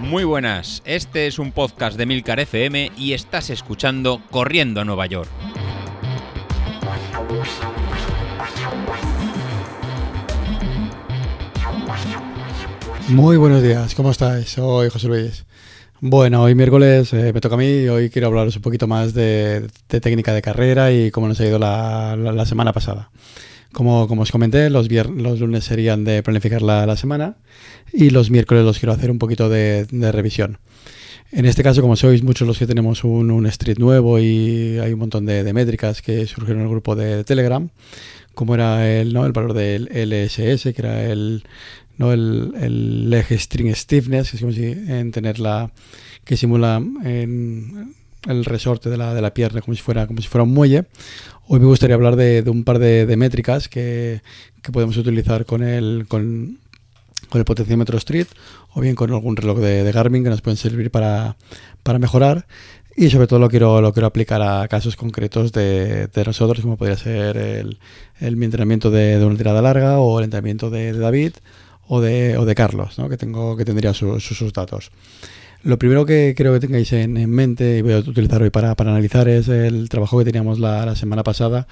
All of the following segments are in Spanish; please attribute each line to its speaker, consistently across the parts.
Speaker 1: Muy buenas, este es un podcast de Milcar FM y estás escuchando Corriendo a Nueva York.
Speaker 2: Muy buenos días, ¿cómo estáis? Soy José Luis. Bueno, hoy miércoles eh, me toca a mí y hoy quiero hablaros un poquito más de, técnica de carrera y cómo nos ha ido la, semana pasada. Como, os comenté, los, lunes serían de planificar la, semana y los miércoles los quiero hacer un poquito de, revisión. En este caso, como sois muchos los que tenemos un, street nuevo y hay un montón de, métricas que surgieron en el grupo de Telegram, como era el, ¿no? el valor del LSS, que era el, ¿no? el, el eje string stiffness, que es como si en tener la que simula en el resorte de la, de la pierna como si fuera como si fuera un muelle. Hoy me gustaría hablar de, un par de, métricas que, que, podemos utilizar con el con, el potenciómetro Street o bien con algún reloj de, Garmin que nos pueden servir para, para mejorar y sobre todo lo quiero, lo quiero aplicar a casos concretos de, nosotros, como podría ser el, el entrenamiento de, una tirada larga o el entrenamiento de, David o de, o de Carlos, ¿no? que, tengo, que tendría sus, sus datos. Lo primero que creo que tengáis en, mente y voy a utilizar hoy para, para analizar es el trabajo que teníamos la, la semana pasada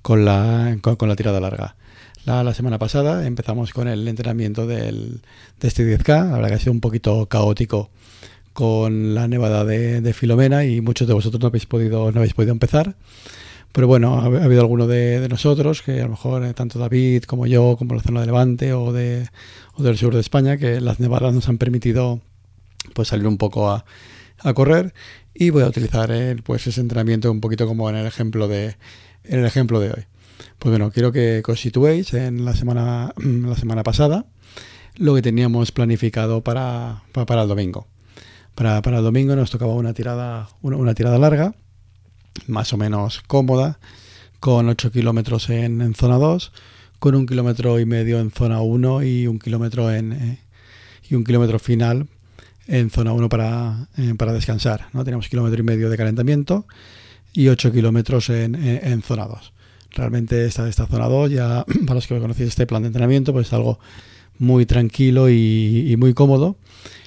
Speaker 2: con la, con, la tirada larga. La, la, semana pasada empezamos con el entrenamiento del, de este 10K, la verdad que ha sido un poquito caótico con la nevada de, de Filomena y muchos de vosotros no habéis podido, no habéis podido empezar. Pero bueno, ha, habido alguno de, nosotros, que a lo mejor eh, tanto David como yo, como la zona de Levante o, de, o del sur de España, que las nevadas nos han permitido pues salir un poco a, a correr y voy a utilizar pues ese entrenamiento un poquito como en el ejemplo de en el ejemplo de hoy. Pues bueno, quiero que, os en la semana la semana pasada lo que teníamos planificado para, para, el domingo. Para, para, el domingo nos tocaba una tirada una, una tirada larga más o menos cómoda, con 8 kilómetros en, zona 2, con un kilómetro y medio en zona 1 y un kilómetro en eh, y un kilómetro final en zona 1 para, eh, para descansar. ¿no? Tenemos kilómetro y medio de calentamiento y 8 kilómetros en, en, zona 2. Realmente esta, esta zona 2, ya para los que conocéis este plan de entrenamiento, pues es algo muy tranquilo y muy cómodo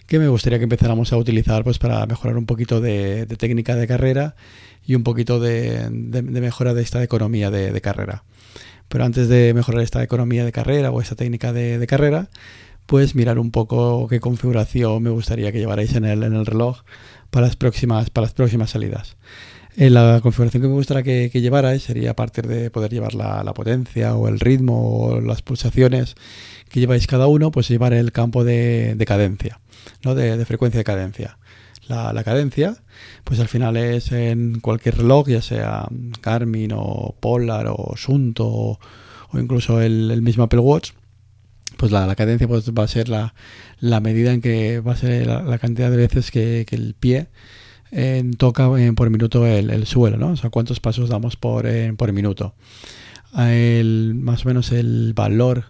Speaker 2: que me gustaría que empezáramos a utilizar pues para mejorar un poquito de, técnica de carrera y un poquito de, mejora de esta economía de, carrera. Pero antes de mejorar esta economía de carrera o esta técnica de, carrera, pues mirar un poco qué configuración me gustaría que llevarais en el, en el reloj para las próximas, para las próximas salidas. En la configuración que me gustaría que, llevarais sería a partir de poder llevar la, la, potencia o el ritmo o las pulsaciones que lleváis cada uno, pues llevar el campo de, de cadencia. ¿no? de, frecuencia de cadencia. La, cadencia, pues al final es en cualquier reloj, ya sea Garmin o Polar o Sunto o, incluso el, mismo Apple Watch, pues la, cadencia pues va a ser la, medida en que va a ser la, cantidad de veces que, el pie toca por minuto el, suelo, ¿no? O sea, cuántos pasos damos por, por minuto. El, más o menos el valor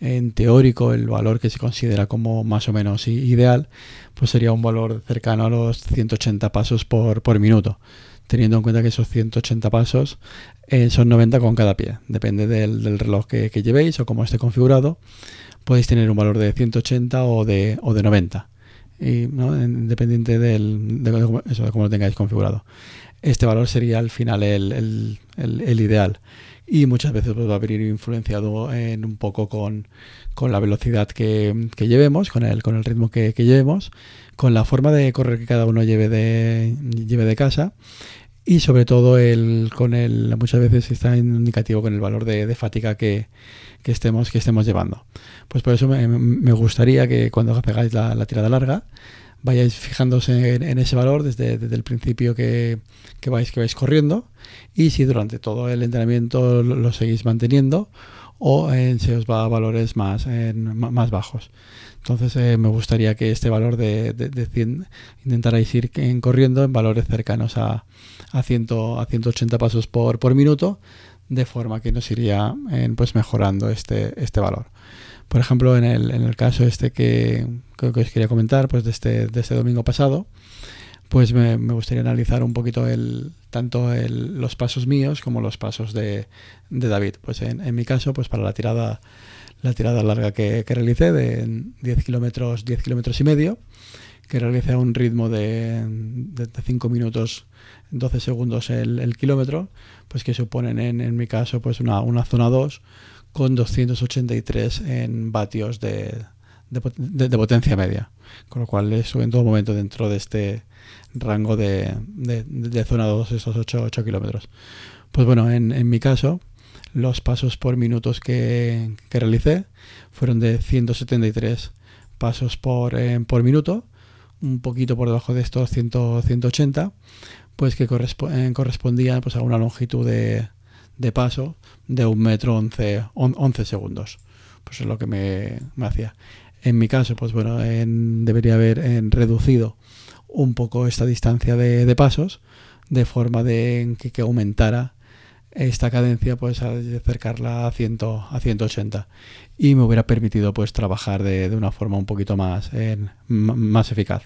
Speaker 2: en teórico el valor que se considera como más o menos ideal, pues sería un valor cercano a los 180 pasos por, por minuto, teniendo en cuenta que esos 180 pasos eh, son 90 con cada pie, depende del, reloj que, llevéis o cómo esté configurado, podéis tener un valor de 180 o de, o de 90, y, independiente del, de, cómo lo tengáis configurado. Este valor sería al final el, ideal. Y muchas veces pues, va a venir influenciado en un poco con, la velocidad que, llevemos, con el, con el ritmo que, llevemos, con la forma de correr que cada uno lleve de casa y sobre todo el, con el, muchas veces está indicativo con el valor de, de fatiga que, que, estemos, que estemos llevando. Pues por eso me, gustaría que cuando hagáis la, la tirada larga, vayáis fijándose en, ese valor desde, el principio que, vais, que vais corriendo y si durante todo el entrenamiento lo, seguís manteniendo o se os va a valores más, más bajos. Entonces eh, me gustaría que este valor de, de, 100 intentarais ir en corriendo en valores cercanos a, a, 100, a 180 pasos por, por minuto de forma que nos iría pues mejorando este, este valor. Por ejemplo, en el, en el caso este que, que, os quería comentar, pues de este, de este domingo pasado, pues me, gustaría analizar un poquito el, tanto los pasos míos como los pasos de, David. Pues en, mi caso, pues para la tirada, la tirada larga que, realicé de 10 kilómetros, 10 kilómetros y medio, que realicé a un ritmo de, de, 5 minutos 12 segundos el, kilómetro, pues que suponen en, en mi caso pues una, una zona 2 con 283 en vatios de, de, potencia media, con lo cual eso en todo momento dentro de este rango de, zona 2, esos 8, 8 kilómetros. Pues bueno, en, en, mi caso, los pasos por minutos que, que realicé fueron de 173 pasos por, eh, por minuto, un poquito por debajo de estos 100, 180, pues que eh, correspondían pues, a una longitud de, de paso de un metro 11, 11 segundos. Pues es lo que me, me hacía. En mi caso, pues bueno, debería haber reducido un poco esta distancia de, pasos de forma de que, aumentara esta cadencia pues acercarla a, 100, a 180 y me hubiera permitido pues trabajar de, una forma un poquito más, más eficaz.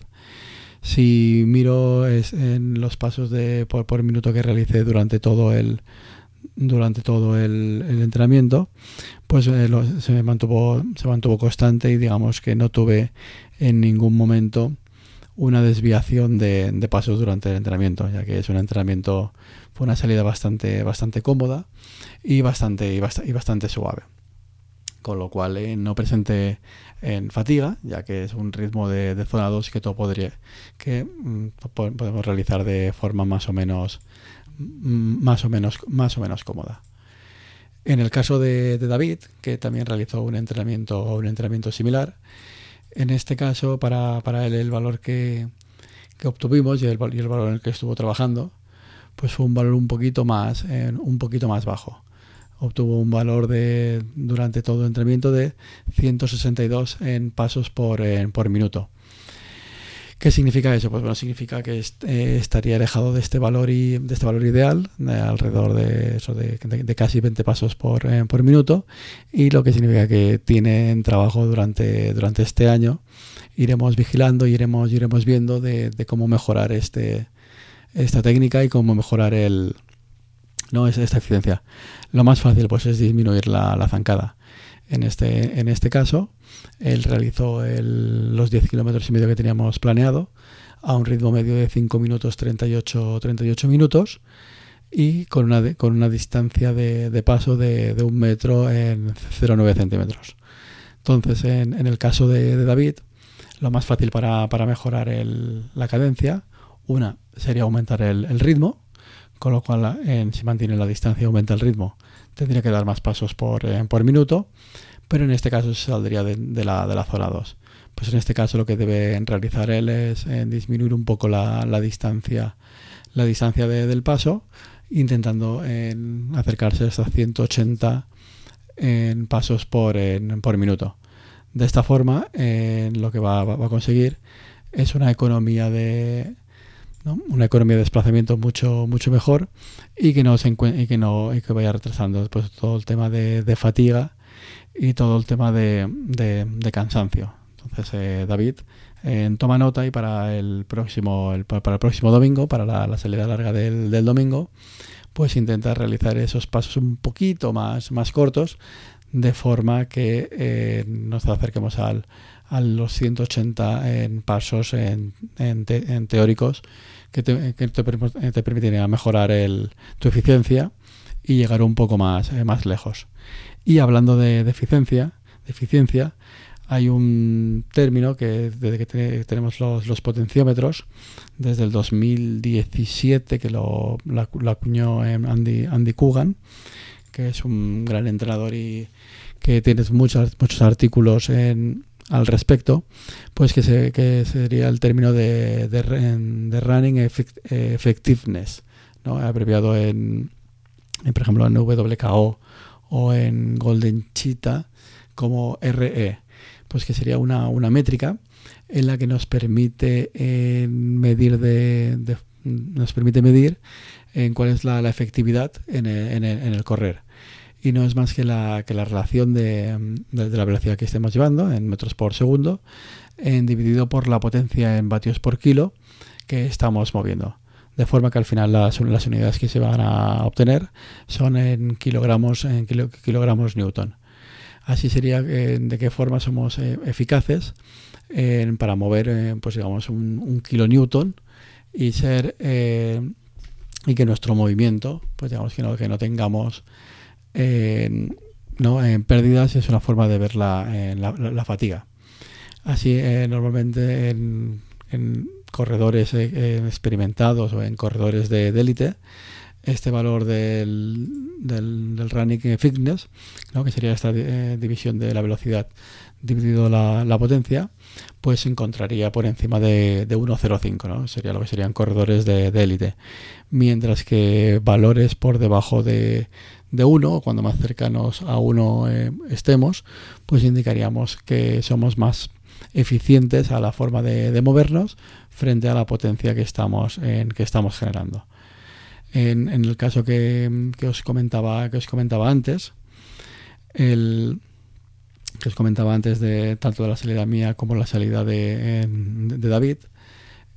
Speaker 2: Si miro en los pasos de, por, por minuto que realicé durante todo el, durante todo el, entrenamiento, pues eh, se, mantuvo, se mantuvo constante y digamos que no tuve en ningún momento una desviación de, pasos durante el entrenamiento, ya que es un entrenamiento, fue una salida bastante, bastante cómoda y bastante, y bastante, suave. Con lo cual eh, no presenté en fatiga, ya que es un ritmo de, zona 2 que todo podría, que mm, podemos realizar de forma más o menos más o menos, más o menos cómoda. En el caso de, David, que también realizó un entrenamiento un entrenamiento similar, en este caso para, él el valor que, obtuvimos y el, valor en el que estuvo trabajando, pues fue un valor un poquito más, un poquito más bajo. Obtuvo un valor de durante todo el entrenamiento de 162 en pasos por, por minuto. ¿Qué significa eso? Pues bueno, significa que eh, estaría alejado de este valor y de este valor ideal, alrededor de, eso de, casi 20 pasos por, eh, por, minuto, y lo que significa que tiene trabajo durante, durante este año. Iremos vigilando y iremos, iremos viendo de, cómo mejorar este, esta técnica y cómo mejorar el, ¿no? esta eficiencia. Lo más fácil pues es disminuir la, la zancada. En este, en este caso, él realizó los 10 kilómetros y medio que teníamos planeado a un ritmo medio de 5 minutos 38, 38 minutos y con una, con una distancia de, paso de, un metro en 0,9 centímetros. Entonces, en, el caso de, David, lo más fácil para, mejorar la cadencia, una sería aumentar el, ritmo, con lo cual si mantiene la distancia aumenta el ritmo, tendría que dar más pasos por, eh, por minuto pero en este caso se saldría de, la, de la zona 2. Pues en este caso lo que debe realizar él es eh, disminuir un poco la, distancia, la distancia del paso, intentando acercarse hasta 180 en pasos por, por minuto. De esta forma, lo que va, a conseguir es una economía de una economía de desplazamiento mucho mucho mejor y que no se y que no que vaya retrasando pues, todo el tema de, de fatiga y todo el tema de, de, cansancio. Entonces, eh, David, eh, toma nota y para el próximo, el, para el próximo domingo, para la, salida larga del, del, domingo, pues intenta realizar esos pasos un poquito más, más cortos, de forma que eh, nos acerquemos al, a los 180 en pasos en, en, teóricos que te, que te, te permitirían mejorar el, tu eficiencia y llegar un poco más, más lejos. Y hablando de, eficiencia, eficiencia, hay un término que desde que tenemos los, potenciómetros, desde el 2017 que lo, acuñó Andy, Andy Coogan, que es un gran entrenador y que tiene muchos, muchos artículos al respecto, pues que, se, que sería el término de, de, Running Effectiveness, ¿no? abreviado en, en, por ejemplo, en WKO o en Golden Cheetah como RE, pues que sería una, métrica en la que nos permite eh, medir de, nos permite medir en cuál es la, efectividad en el, correr. Y no es más que la, relación de, la velocidad que estemos llevando en metros por segundo, en, dividido por la potencia en vatios por kilo, que estamos moviendo. De forma que al final las, las unidades que se van a obtener son en kilogramos, en kilogramos newton. Así sería eh, de qué forma somos eh, eficaces para mover, eh, pues digamos, un, un kilonewton y ser y que nuestro movimiento, pues digamos que no, que no tengamos ¿no? en pérdidas es una forma de ver la, la, fatiga. Así normalmente en, corredores experimentados o en corredores de élite, este valor del, del, running fitness, que sería esta eh, división de la velocidad dividido la, la, potencia, pues se encontraría por encima de, de 1,05, ¿no? sería lo que serían corredores de élite. Mientras que valores por debajo de, de 1, cuando más cercanos a 1 eh, estemos, pues indicaríamos que somos más eficientes a la forma de, de movernos frente a la potencia que estamos, en, que estamos generando. En, el caso que, os comentaba, que os comentaba antes, que os comentaba antes de tanto de la salida mía como la salida de, David,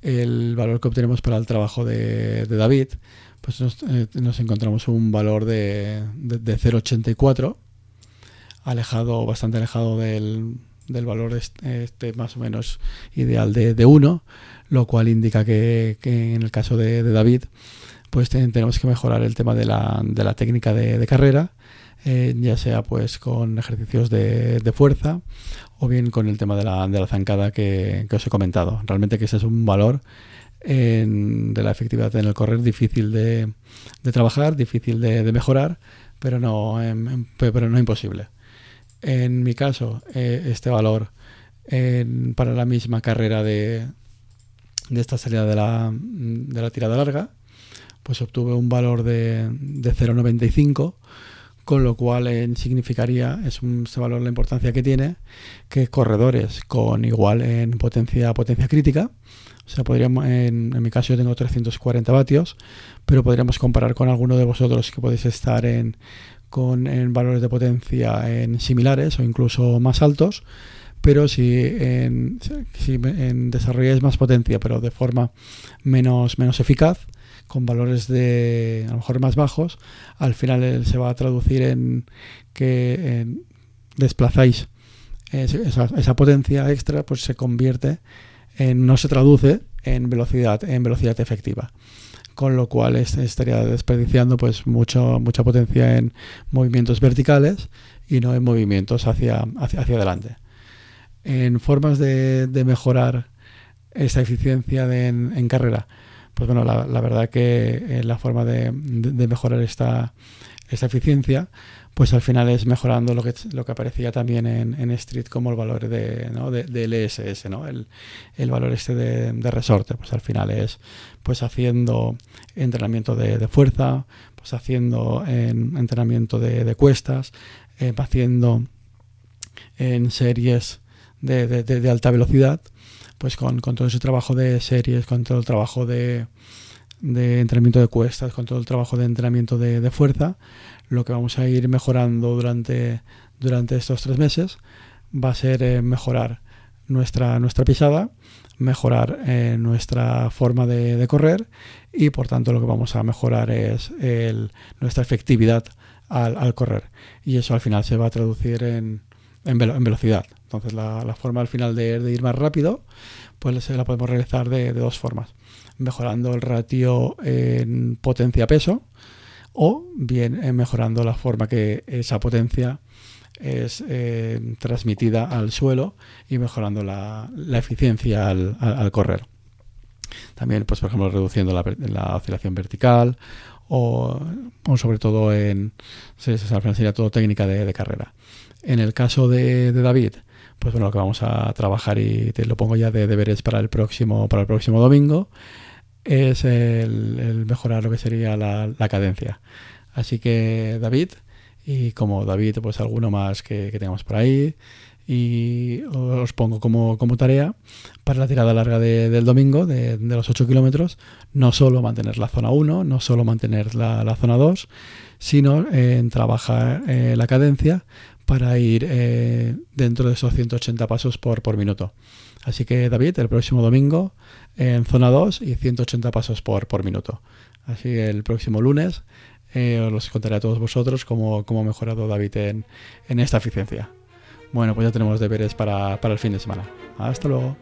Speaker 2: el valor que obtenemos para el trabajo de, David, pues eh, nos, encontramos un valor de, de, 0,84, alejado, bastante alejado del, valor este, más o menos ideal de, 1, lo cual indica que, que en el caso de, David, pues tenemos que mejorar el tema de la, de la técnica de, carrera, eh, ya sea pues con ejercicios de, fuerza o bien con el tema de la, de la zancada que, os he comentado. Realmente que ese es un valor de la efectividad en el correr difícil de, trabajar, difícil de, mejorar, pero no, em, pero no imposible. En mi caso, eh, este valor para la misma carrera de, de esta salida de la, de la tirada larga, pues obtuve un valor de, de 0,95, con lo cual eh, significaría, es un, este valor la importancia que tiene, que corredores con igual en potencia, potencia crítica, o sea, podríamos, en, mi caso yo tengo 340 vatios, pero podríamos comparar con alguno de vosotros que podéis estar en, con, en valores de potencia en similares o incluso más altos, pero si, en, si en desarrolláis más potencia, pero de forma menos, menos eficaz, con valores de a lo mejor más bajos, al final se va a traducir en que desplazáis esa, potencia extra, pues se convierte en, no se traduce en velocidad, en velocidad efectiva. Con lo cual estaría desperdiciando pues mucho, mucha potencia en movimientos verticales y no en movimientos hacia, hacia, adelante. En formas de, mejorar esa eficiencia en carrera, pues bueno, la, verdad que eh, la forma de, mejorar esta, esta, eficiencia, pues al final es mejorando lo que, lo que aparecía también en, Street como el valor de, ¿no? de, LSS, ¿no? el, valor este de, resorte, pues al final es pues haciendo entrenamiento de, fuerza, pues haciendo en, entrenamiento de, cuestas, eh, haciendo en series de alta velocidad, pues con, todo ese trabajo de series, con todo el trabajo de, entrenamiento de cuestas, con todo el trabajo de entrenamiento de, fuerza, lo que vamos a ir mejorando durante, durante estos tres meses va a ser eh, mejorar nuestra, nuestra pisada, mejorar eh, nuestra forma de, correr y por tanto lo que vamos a mejorar es nuestra efectividad al, correr. Y eso al final se va a traducir en velocidad. Entonces la, forma al final de, ir más rápido, pues la podemos realizar de, dos formas. Mejorando el ratio en potencia-peso o bien eh, mejorando la forma que esa potencia es eh, transmitida al suelo y mejorando la, eficiencia al, correr. También, pues por ejemplo, reduciendo la, oscilación vertical o, sobre todo en, se, sería todo técnica de, carrera. En el caso de David, pues bueno, lo que vamos a trabajar y te lo pongo ya de deberes para el próximo, para el próximo domingo, es el, mejorar lo que sería la, cadencia. Así que David, y como David, pues alguno más que, tengamos por ahí, y os pongo como, tarea para la tirada larga del domingo de, los 8 kilómetros, no solo mantener la zona 1, no solo mantener la, zona 2, sino en trabajar eh, la cadencia para ir eh, dentro de esos 180 pasos por, por minuto. Así que David, el próximo domingo en zona 2 y 180 pasos por, por minuto. Así el próximo lunes eh, os contaré a todos vosotros cómo, cómo ha mejorado David en, en, esta eficiencia. Bueno, pues ya tenemos deberes para, para el fin de semana. Hasta luego.